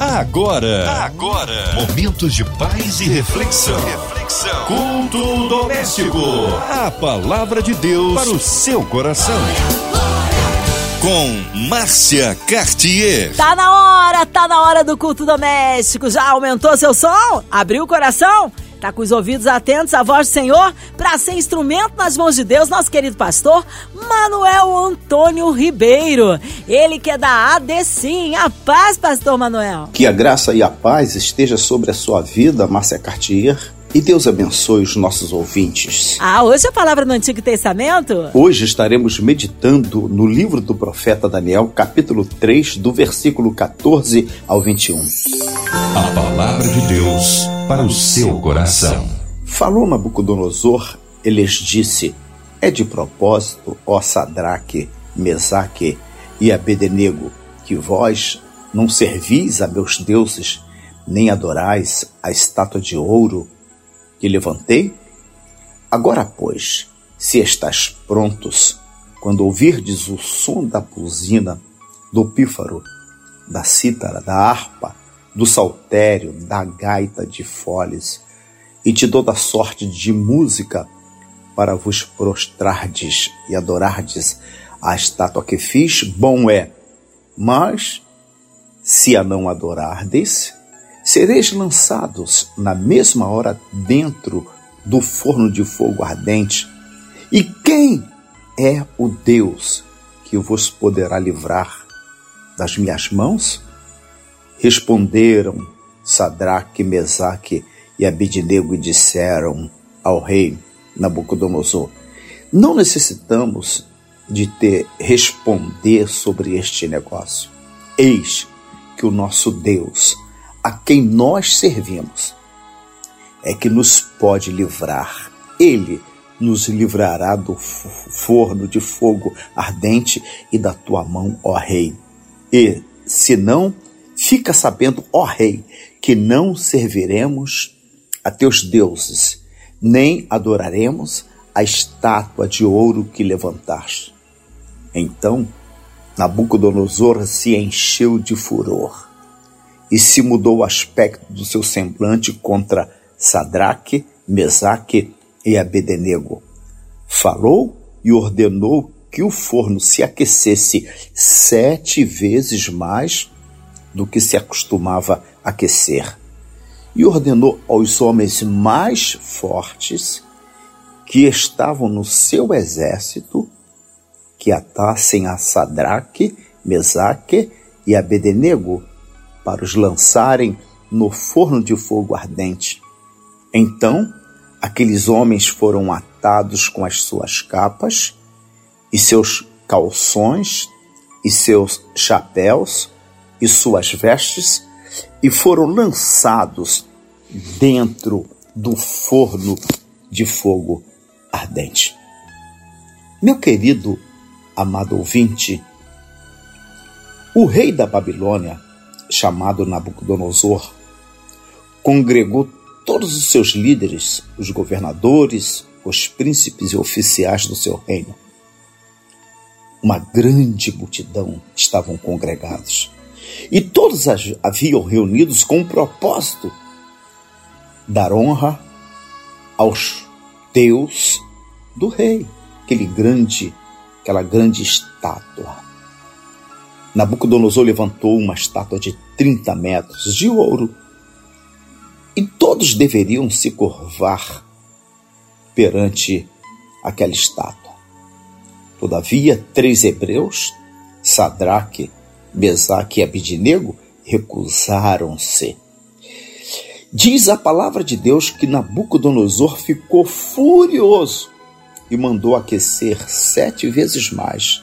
Agora, agora, momentos de paz e reflexão. Reflexão. Culto doméstico. A palavra de Deus para o seu coração. Com Márcia Cartier. Tá na hora, tá na hora do culto doméstico. Já aumentou seu som? Abriu o coração? Tá com os ouvidos atentos à voz do Senhor para ser instrumento nas mãos de Deus, nosso querido pastor Manuel Antônio Ribeiro. Ele que é da ADCIM. A paz, pastor Manuel. Que a graça e a paz esteja sobre a sua vida, Márcia Cartier. E Deus abençoe os nossos ouvintes. Ah, hoje a palavra no Antigo Testamento? Hoje estaremos meditando no livro do profeta Daniel, capítulo 3, do versículo 14 ao 21. A palavra de Deus para o seu coração. Falou Nabucodonosor, e lhes disse: É de propósito, ó Sadraque, Mesaque e Abednego, que vós não servis a meus deuses, nem adorais a estátua de ouro que levantei? Agora, pois, se estás prontos, quando ouvirdes o som da buzina, do pífaro, da cítara, da harpa, do saltério, da gaita de foles, e te dou da sorte de música para vos prostrardes e adorardes a estátua que fiz, bom é. Mas, se a não adorardes, sereis lançados na mesma hora dentro do forno de fogo ardente. E quem é o Deus que vos poderá livrar das minhas mãos? Responderam Sadraque, Mesaque e Abidnego e disseram ao rei Nabucodonosor: Não necessitamos de te responder sobre este negócio. Eis que o nosso Deus a quem nós servimos é que nos pode livrar. Ele nos livrará do forno de fogo ardente e da tua mão, ó Rei. E, se não, fica sabendo, ó Rei, que não serviremos a teus deuses, nem adoraremos a estátua de ouro que levantaste. Então, Nabucodonosor se encheu de furor e se mudou o aspecto do seu semblante contra Sadraque, Mesaque e Abednego. Falou e ordenou que o forno se aquecesse sete vezes mais do que se acostumava aquecer. E ordenou aos homens mais fortes que estavam no seu exército que atassem a Sadraque, Mesaque e Abednego para os lançarem no forno de fogo ardente. Então, aqueles homens foram atados com as suas capas e seus calções e seus chapéus e suas vestes e foram lançados dentro do forno de fogo ardente. Meu querido amado ouvinte, o rei da Babilônia chamado Nabucodonosor, congregou todos os seus líderes, os governadores, os príncipes e oficiais do seu reino. Uma grande multidão estavam congregados. E todos haviam reunidos com o propósito dar honra aos deus do rei, aquele grande, aquela grande estátua. Nabucodonosor levantou uma estátua de 30 metros de ouro e todos deveriam se curvar perante aquela estátua. Todavia, três hebreus, Sadraque, Mesaque e Abidnego, recusaram-se. Diz a palavra de Deus que Nabucodonosor ficou furioso e mandou aquecer sete vezes mais.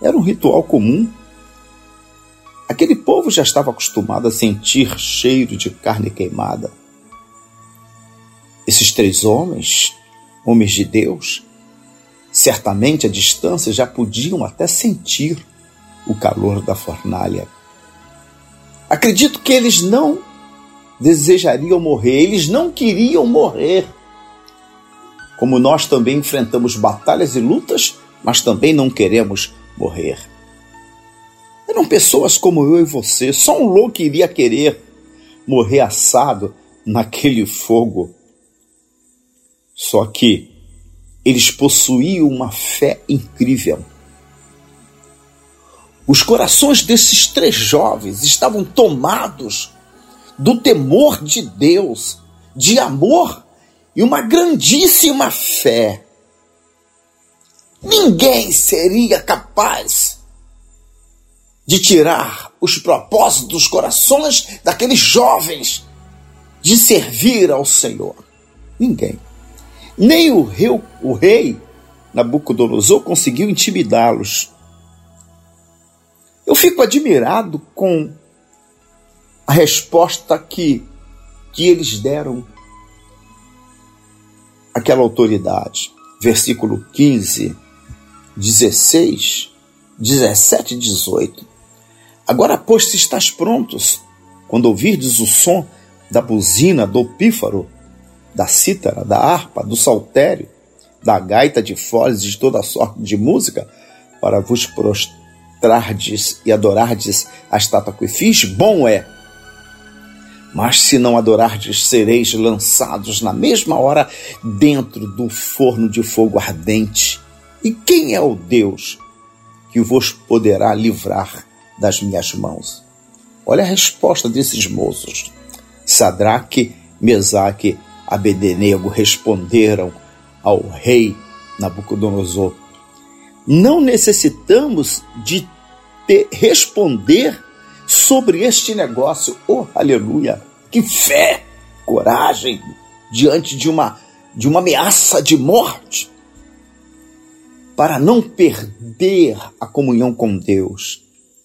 Era um ritual comum Aquele povo já estava acostumado a sentir cheiro de carne queimada. Esses três homens, homens de Deus, certamente à distância já podiam até sentir o calor da fornalha. Acredito que eles não desejariam morrer, eles não queriam morrer. Como nós também enfrentamos batalhas e lutas, mas também não queremos morrer. Eram pessoas como eu e você. Só um louco iria querer morrer assado naquele fogo. Só que eles possuíam uma fé incrível. Os corações desses três jovens estavam tomados do temor de Deus, de amor e uma grandíssima fé. Ninguém seria capaz de tirar os propósitos dos corações daqueles jovens de servir ao Senhor. Ninguém. Nem o rei, o rei Nabucodonosor conseguiu intimidá-los. Eu fico admirado com a resposta que, que eles deram àquela autoridade. Versículo 15, 16, 17 e 18. Agora, pois, se estás prontos, quando ouvirdes o som da buzina, do pífaro, da cítara, da harpa, do saltério, da gaita de foles e de toda sorte de música, para vos prostrardes e adorardes a estátua que fiz, bom é. Mas se não adorardes, sereis lançados na mesma hora dentro do forno de fogo ardente. E quem é o Deus que vos poderá livrar das minhas mãos? Olha a resposta desses moços. Sadraque, Mesaque, Abednego responderam ao rei Nabucodonosor: Não necessitamos de te responder sobre este negócio. Oh, aleluia! Que fé, coragem diante de uma de uma ameaça de morte para não perder a comunhão com Deus.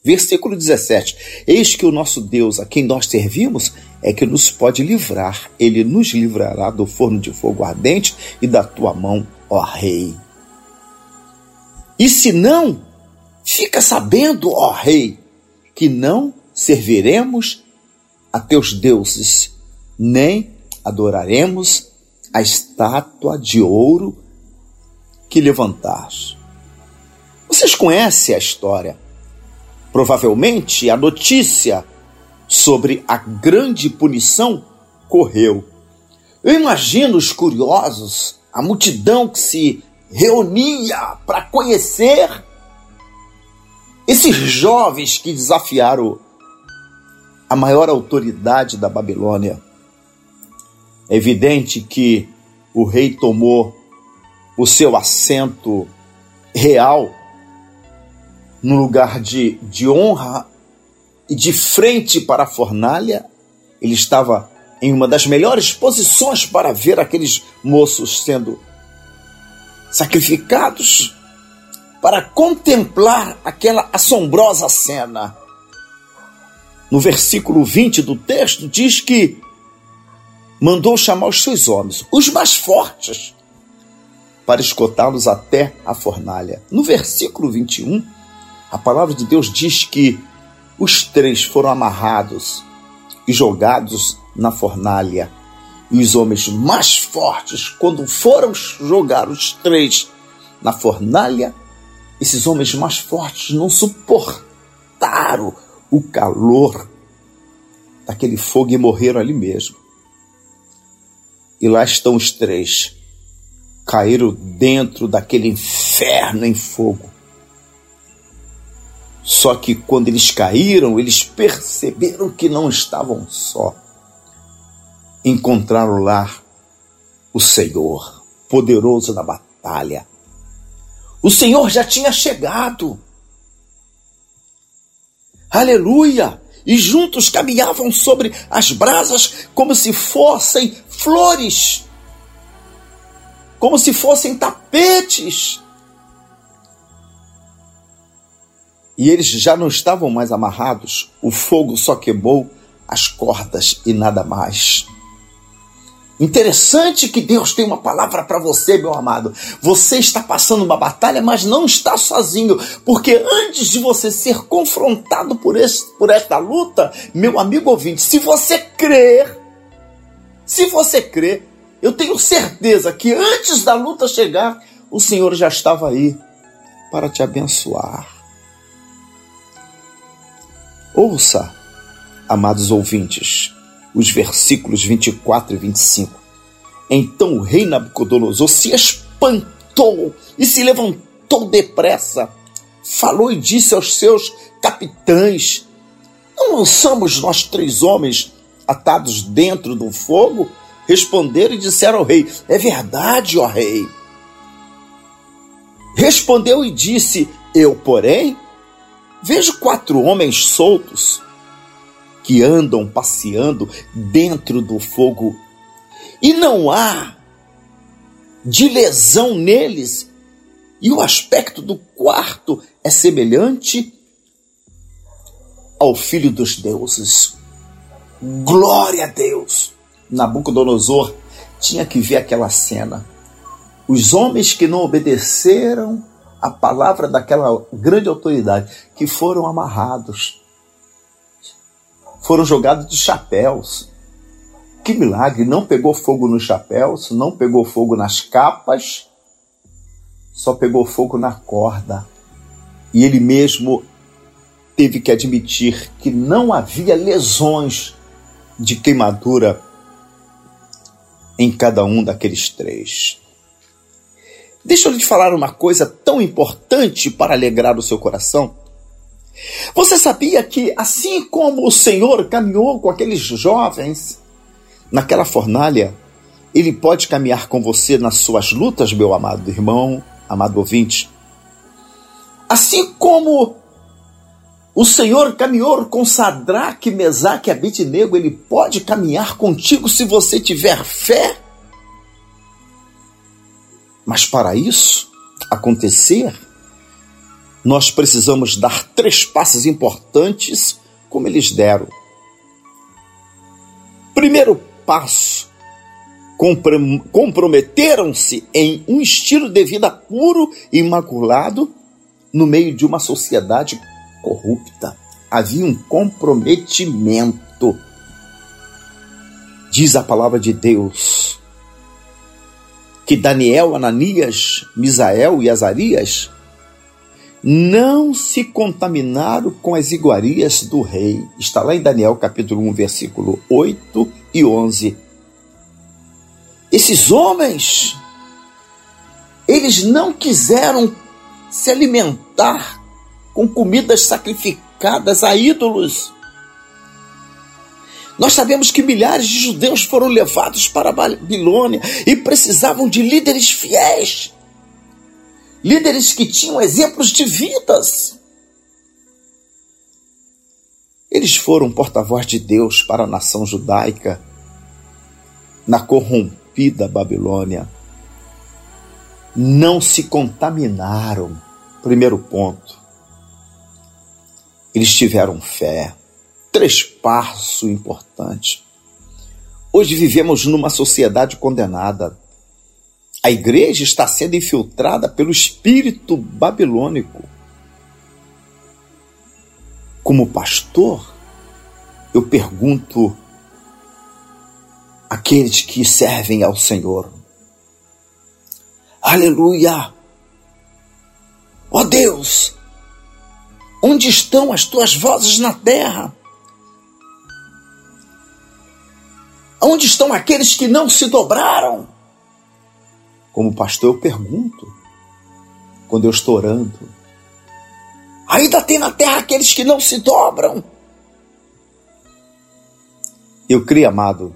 Versículo 17: Eis que o nosso Deus, a quem nós servimos, é que nos pode livrar. Ele nos livrará do forno de fogo ardente e da tua mão, ó Rei. E se não, fica sabendo, ó Rei, que não serviremos a teus deuses, nem adoraremos a estátua de ouro que levantaste. Vocês conhecem a história Provavelmente a notícia sobre a grande punição correu. Eu imagino os curiosos, a multidão que se reunia para conhecer esses jovens que desafiaram a maior autoridade da Babilônia. É evidente que o rei tomou o seu assento real num lugar de, de honra e de frente para a fornalha, ele estava em uma das melhores posições para ver aqueles moços sendo sacrificados, para contemplar aquela assombrosa cena. No versículo 20 do texto diz que mandou chamar os seus homens, os mais fortes, para escotá-los até a fornalha. No versículo 21, a palavra de Deus diz que os três foram amarrados e jogados na fornalha. E os homens mais fortes, quando foram jogar os três na fornalha, esses homens mais fortes não suportaram o calor daquele fogo e morreram ali mesmo. E lá estão os três, caíram dentro daquele inferno em fogo. Só que quando eles caíram, eles perceberam que não estavam só. Encontraram lá o Senhor, poderoso na batalha. O Senhor já tinha chegado. Aleluia! E juntos caminhavam sobre as brasas como se fossem flores, como se fossem tapetes. E eles já não estavam mais amarrados, o fogo só queimou as cordas e nada mais. Interessante que Deus tem uma palavra para você, meu amado. Você está passando uma batalha, mas não está sozinho, porque antes de você ser confrontado por, esse, por esta luta, meu amigo ouvinte, se você crer, se você crer, eu tenho certeza que antes da luta chegar, o Senhor já estava aí para te abençoar Ouça, amados ouvintes, os versículos 24 e 25. Então o rei Nabucodonosor se espantou e se levantou depressa. Falou e disse aos seus capitães: Não somos nós três homens atados dentro do fogo? Responderam e disseram ao rei: É verdade, ó rei. Respondeu e disse: Eu, porém, vejo quatro homens soltos que andam passeando dentro do fogo e não há de lesão neles, e o aspecto do quarto é semelhante ao Filho dos Deuses. Glória a Deus! Nabucodonosor tinha que ver aquela cena. Os homens que não obedeceram a palavra daquela grande autoridade, que foram amarrados, foram jogados de chapéus, que milagre! Não pegou fogo nos chapéus, não pegou fogo nas capas, só pegou fogo na corda. E ele mesmo teve que admitir que não havia lesões de queimadura em cada um daqueles três. Deixa eu lhe falar uma coisa tão importante para alegrar o seu coração. Você sabia que, assim como o Senhor caminhou com aqueles jovens naquela fornalha, ele pode caminhar com você nas suas lutas, meu amado irmão, amado ouvinte. Assim como o Senhor caminhou com Sadraque, Mesaque e Abednego, ele pode caminhar contigo se você tiver fé. Mas para isso acontecer, nós precisamos dar três passos importantes, como eles deram. Primeiro passo. Comprometeram-se em um estilo de vida puro e imaculado no meio de uma sociedade corrupta. Havia um comprometimento. Diz a palavra de Deus que Daniel, Ananias, Misael e Azarias não se contaminaram com as iguarias do rei. Está lá em Daniel capítulo 1, versículo 8 e 11. Esses homens, eles não quiseram se alimentar com comidas sacrificadas a ídolos. Nós sabemos que milhares de judeus foram levados para a Babilônia e precisavam de líderes fiéis líderes que tinham exemplos de vidas. Eles foram porta-voz de Deus para a nação judaica na corrompida Babilônia. Não se contaminaram. Primeiro ponto. Eles tiveram fé. Três passos importantes. Hoje vivemos numa sociedade condenada a igreja está sendo infiltrada pelo espírito babilônico. Como pastor, eu pergunto àqueles que servem ao Senhor: Aleluia! Ó oh Deus, onde estão as tuas vozes na terra? Onde estão aqueles que não se dobraram? Como pastor, eu pergunto, quando eu estou orando: ainda tem na terra aqueles que não se dobram? Eu creio, amado,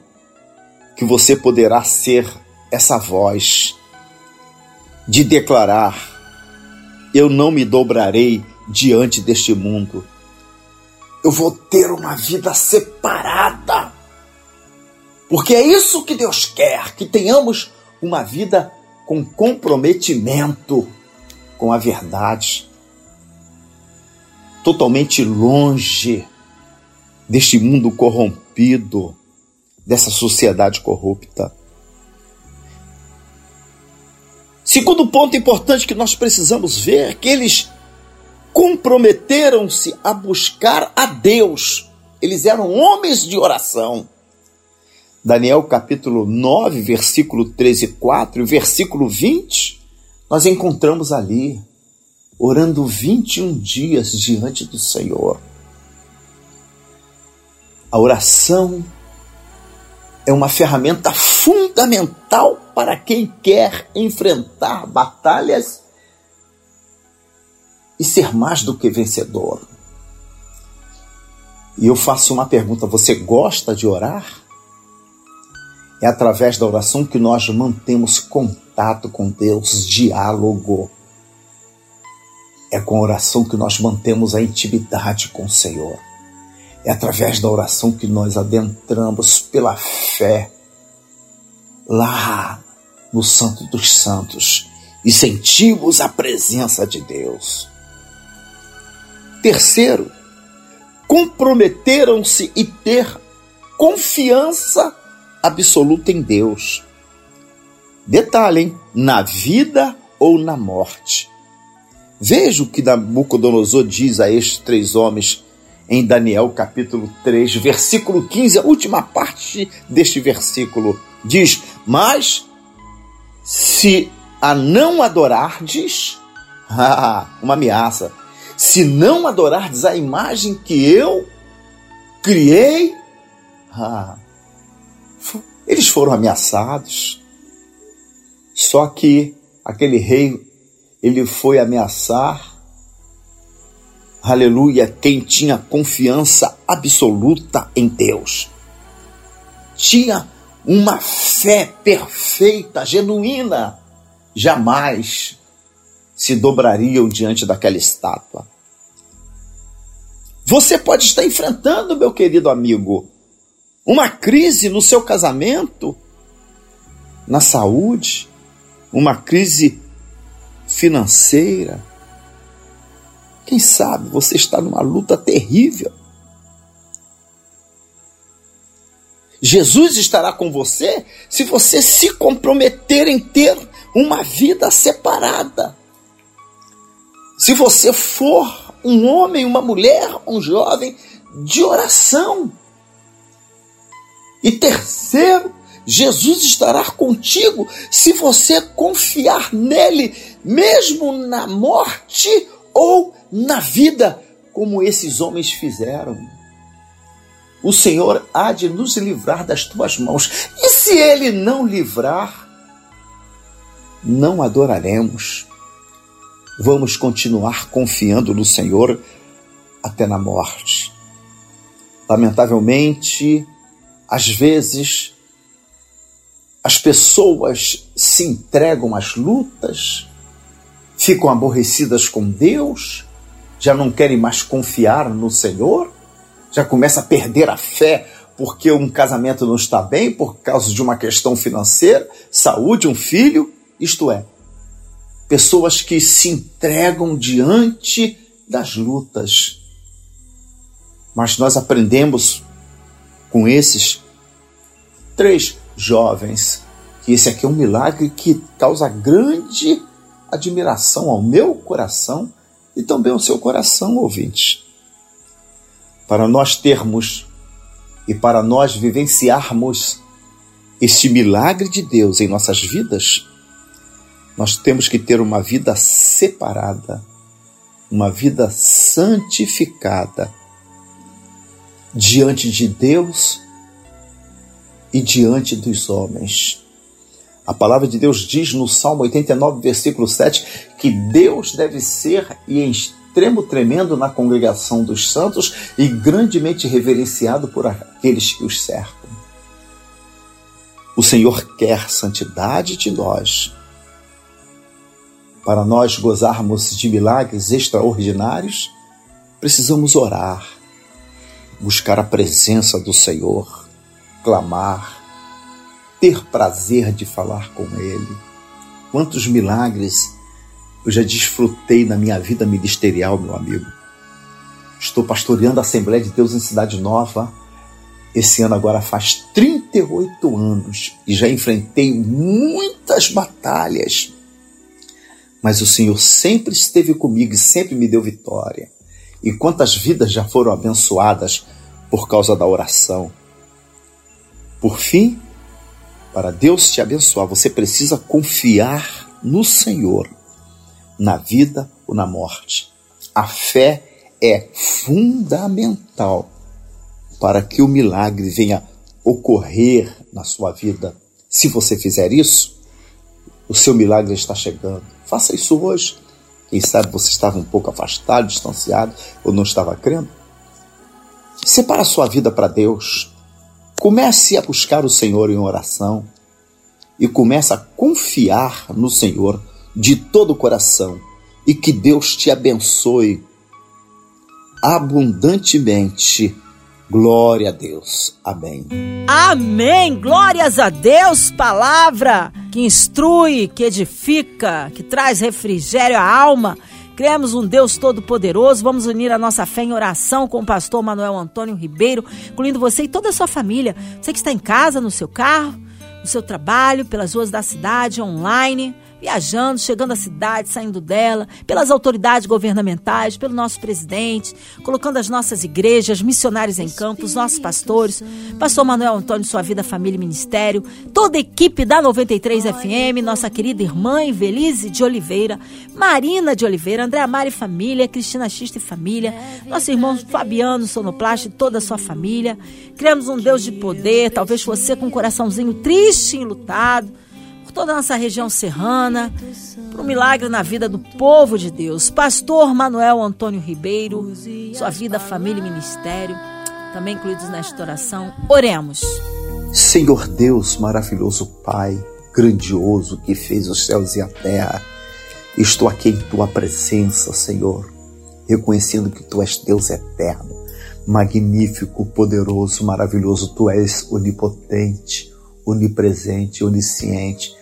que você poderá ser essa voz de declarar: Eu não me dobrarei diante deste mundo. Eu vou ter uma vida separada. Porque é isso que Deus quer, que tenhamos uma vida com comprometimento com a verdade, totalmente longe deste mundo corrompido, dessa sociedade corrupta. Segundo ponto importante que nós precisamos ver é que eles comprometeram-se a buscar a Deus. Eles eram homens de oração. Daniel capítulo 9, versículo 13 e 4, e versículo 20, nós encontramos ali, orando 21 dias diante do Senhor. A oração é uma ferramenta fundamental para quem quer enfrentar batalhas e ser mais do que vencedor. E eu faço uma pergunta: você gosta de orar? É através da oração que nós mantemos contato com Deus, diálogo. É com a oração que nós mantemos a intimidade com o Senhor. É através da oração que nós adentramos pela fé lá no Santo dos Santos e sentimos a presença de Deus. Terceiro, comprometeram-se e ter confiança absoluta em Deus. Detalhe, hein? na vida ou na morte. Veja o que Nabucodonosor diz a estes três homens em Daniel capítulo 3, versículo 15, a última parte deste versículo diz: Mas se a não adorardes, uma ameaça, se não adorardes a imagem que eu criei, ah, eles foram ameaçados. Só que aquele rei, ele foi ameaçar, aleluia, quem tinha confiança absoluta em Deus. Tinha uma fé perfeita, genuína, jamais se dobrariam diante daquela estátua. Você pode estar enfrentando, meu querido amigo, uma crise no seu casamento, na saúde, uma crise financeira. Quem sabe você está numa luta terrível. Jesus estará com você se você se comprometer em ter uma vida separada. Se você for um homem, uma mulher, um jovem de oração. E terceiro, Jesus estará contigo se você confiar nele, mesmo na morte ou na vida, como esses homens fizeram. O Senhor há de nos livrar das tuas mãos. E se ele não livrar, não adoraremos. Vamos continuar confiando no Senhor até na morte. Lamentavelmente, às vezes, as pessoas se entregam às lutas, ficam aborrecidas com Deus, já não querem mais confiar no Senhor, já começa a perder a fé porque um casamento não está bem por causa de uma questão financeira, saúde, um filho, isto é, pessoas que se entregam diante das lutas. Mas nós aprendemos com esses três jovens que esse aqui é um milagre que causa grande admiração ao meu coração e também ao seu coração, ouvinte. Para nós termos e para nós vivenciarmos este milagre de Deus em nossas vidas, nós temos que ter uma vida separada, uma vida santificada diante de Deus e diante dos homens. A palavra de Deus diz no Salmo 89, versículo 7, que Deus deve ser e em extremo tremendo na congregação dos santos e grandemente reverenciado por aqueles que os cercam. O Senhor quer santidade de nós. Para nós gozarmos de milagres extraordinários, precisamos orar buscar a presença do Senhor, clamar, ter prazer de falar com Ele. Quantos milagres eu já desfrutei na minha vida ministerial, meu amigo. Estou pastoreando a Assembleia de Deus em Cidade Nova. Esse ano agora faz 38 anos e já enfrentei muitas batalhas. Mas o Senhor sempre esteve comigo e sempre me deu vitória. E quantas vidas já foram abençoadas por causa da oração. Por fim, para Deus te abençoar, você precisa confiar no Senhor, na vida ou na morte. A fé é fundamental para que o milagre venha ocorrer na sua vida. Se você fizer isso, o seu milagre está chegando. Faça isso hoje. Quem sabe você estava um pouco afastado, distanciado, ou não estava crendo. Separa a sua vida para Deus. Comece a buscar o Senhor em oração e comece a confiar no Senhor de todo o coração e que Deus te abençoe abundantemente. Glória a Deus. Amém. Amém. Glórias a Deus. Palavra que instrui, que edifica, que traz refrigério à alma. Cremos um Deus todo-poderoso. Vamos unir a nossa fé em oração com o pastor Manuel Antônio Ribeiro, incluindo você e toda a sua família. Você que está em casa, no seu carro, no seu trabalho, pelas ruas da cidade, online viajando, chegando à cidade, saindo dela, pelas autoridades governamentais, pelo nosso presidente, colocando as nossas igrejas, missionários em campo, os nossos pastores, pastor Manuel Antônio, sua vida, família e ministério, toda a equipe da 93 FM, nossa querida irmã Evelise de Oliveira, Marina de Oliveira, André Amari e família, Cristina Xista e família, nosso irmão Fabiano Sonoplast e toda a sua família. Criamos um Deus de poder, talvez você com um coraçãozinho triste e enlutado, por toda a nossa região serrana, por um milagre na vida do povo de Deus. Pastor Manuel Antônio Ribeiro, sua vida, família e ministério, também incluídos nesta oração. Oremos. Senhor Deus, maravilhoso Pai, grandioso que fez os céus e a terra, estou aqui em tua presença, Senhor, reconhecendo que tu és Deus eterno, magnífico, poderoso, maravilhoso, tu és onipotente, onipresente, onisciente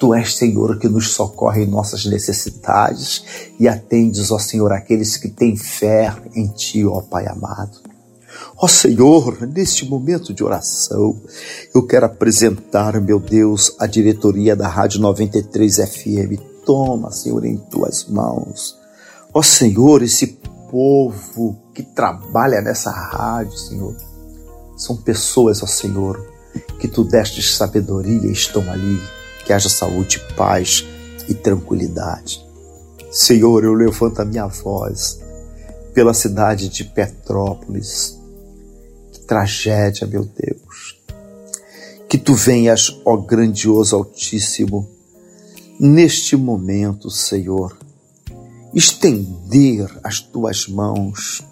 Tu és, Senhor, que nos socorre em nossas necessidades e atendes, ó Senhor, aqueles que têm fé em Ti, ó Pai amado. Ó Senhor, neste momento de oração, eu quero apresentar, meu Deus, a diretoria da Rádio 93 FM. Toma, Senhor, em tuas mãos. Ó Senhor, esse povo que trabalha nessa rádio, Senhor, são pessoas, ó Senhor, que tu deste sabedoria e estão ali que haja saúde, paz e tranquilidade. Senhor, eu levanto a minha voz pela cidade de Petrópolis. Que tragédia, meu Deus. Que tu venhas, ó grandioso Altíssimo, neste momento, Senhor, estender as tuas mãos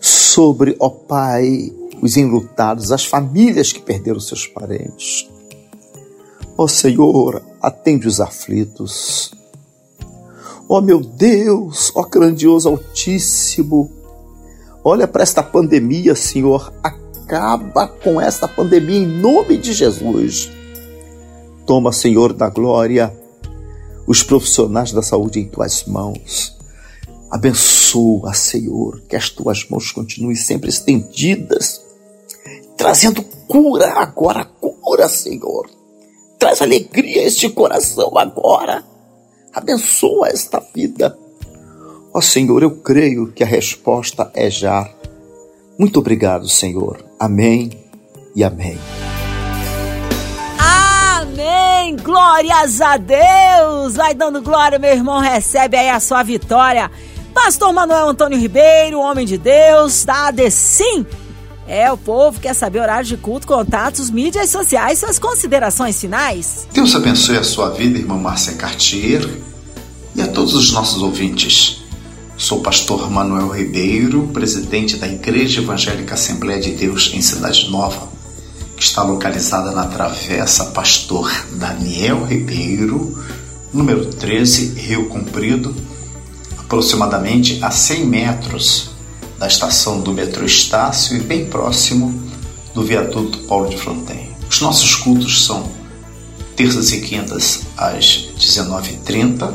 sobre, ó Pai, os enlutados, as famílias que perderam seus parentes. Ó oh Senhor, atende os aflitos. Ó oh meu Deus, ó oh grandioso Altíssimo, olha para esta pandemia, Senhor, acaba com esta pandemia em nome de Jesus. Toma, Senhor da glória, os profissionais da saúde em tuas mãos. Abençoa, Senhor, que as tuas mãos continuem sempre estendidas, trazendo cura agora, cura, Senhor Traz alegria a este coração agora. Abençoa esta vida. Ó Senhor, eu creio que a resposta é já. Muito obrigado, Senhor. Amém e amém. Amém! Glórias a Deus! Vai dando glória, meu irmão. Recebe aí a sua vitória. Pastor Manuel Antônio Ribeiro, homem de Deus, da ADECIM é, o povo quer saber horários de culto, contatos, mídias sociais, suas considerações finais. Deus abençoe a sua vida, irmã Márcia Cartier, e a todos os nossos ouvintes. Sou pastor Manuel Ribeiro, presidente da Igreja Evangélica Assembleia de Deus em Cidade Nova, que está localizada na Travessa Pastor Daniel Ribeiro, número 13, Rio Comprido, aproximadamente a 100 metros da estação do metrô Estácio e bem próximo do viaduto Paulo de Fronten. Os nossos cultos são terças e quintas às 19h30,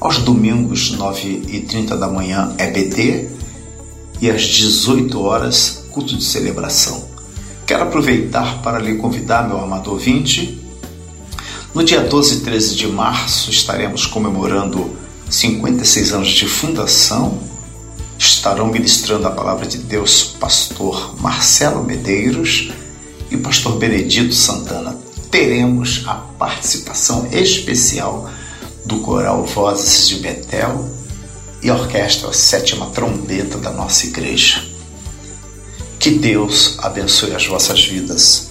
aos domingos 9h30 da manhã EBD e às 18 horas culto de celebração. Quero aproveitar para lhe convidar, meu amado ouvinte, no dia 12 e 13 de março estaremos comemorando 56 anos de fundação estarão ministrando a palavra de Deus pastor Marcelo Medeiros e pastor Benedito Santana. Teremos a participação especial do coral Vozes de Betel e a orquestra Sétima Trombeta da nossa igreja. Que Deus abençoe as vossas vidas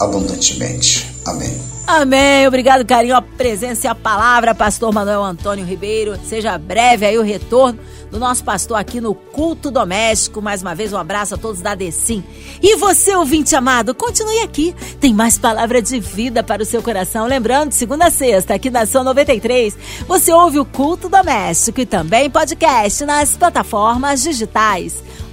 abundantemente. Amém. Amém. Obrigado, carinho, a presença e a palavra, pastor Manuel Antônio Ribeiro. Seja breve aí o retorno do nosso pastor aqui no Culto Doméstico. Mais uma vez, um abraço a todos da Decim. E você, ouvinte amado, continue aqui. Tem mais palavra de vida para o seu coração. Lembrando, segunda a sexta, aqui na São 93, você ouve o Culto Doméstico e também podcast nas plataformas digitais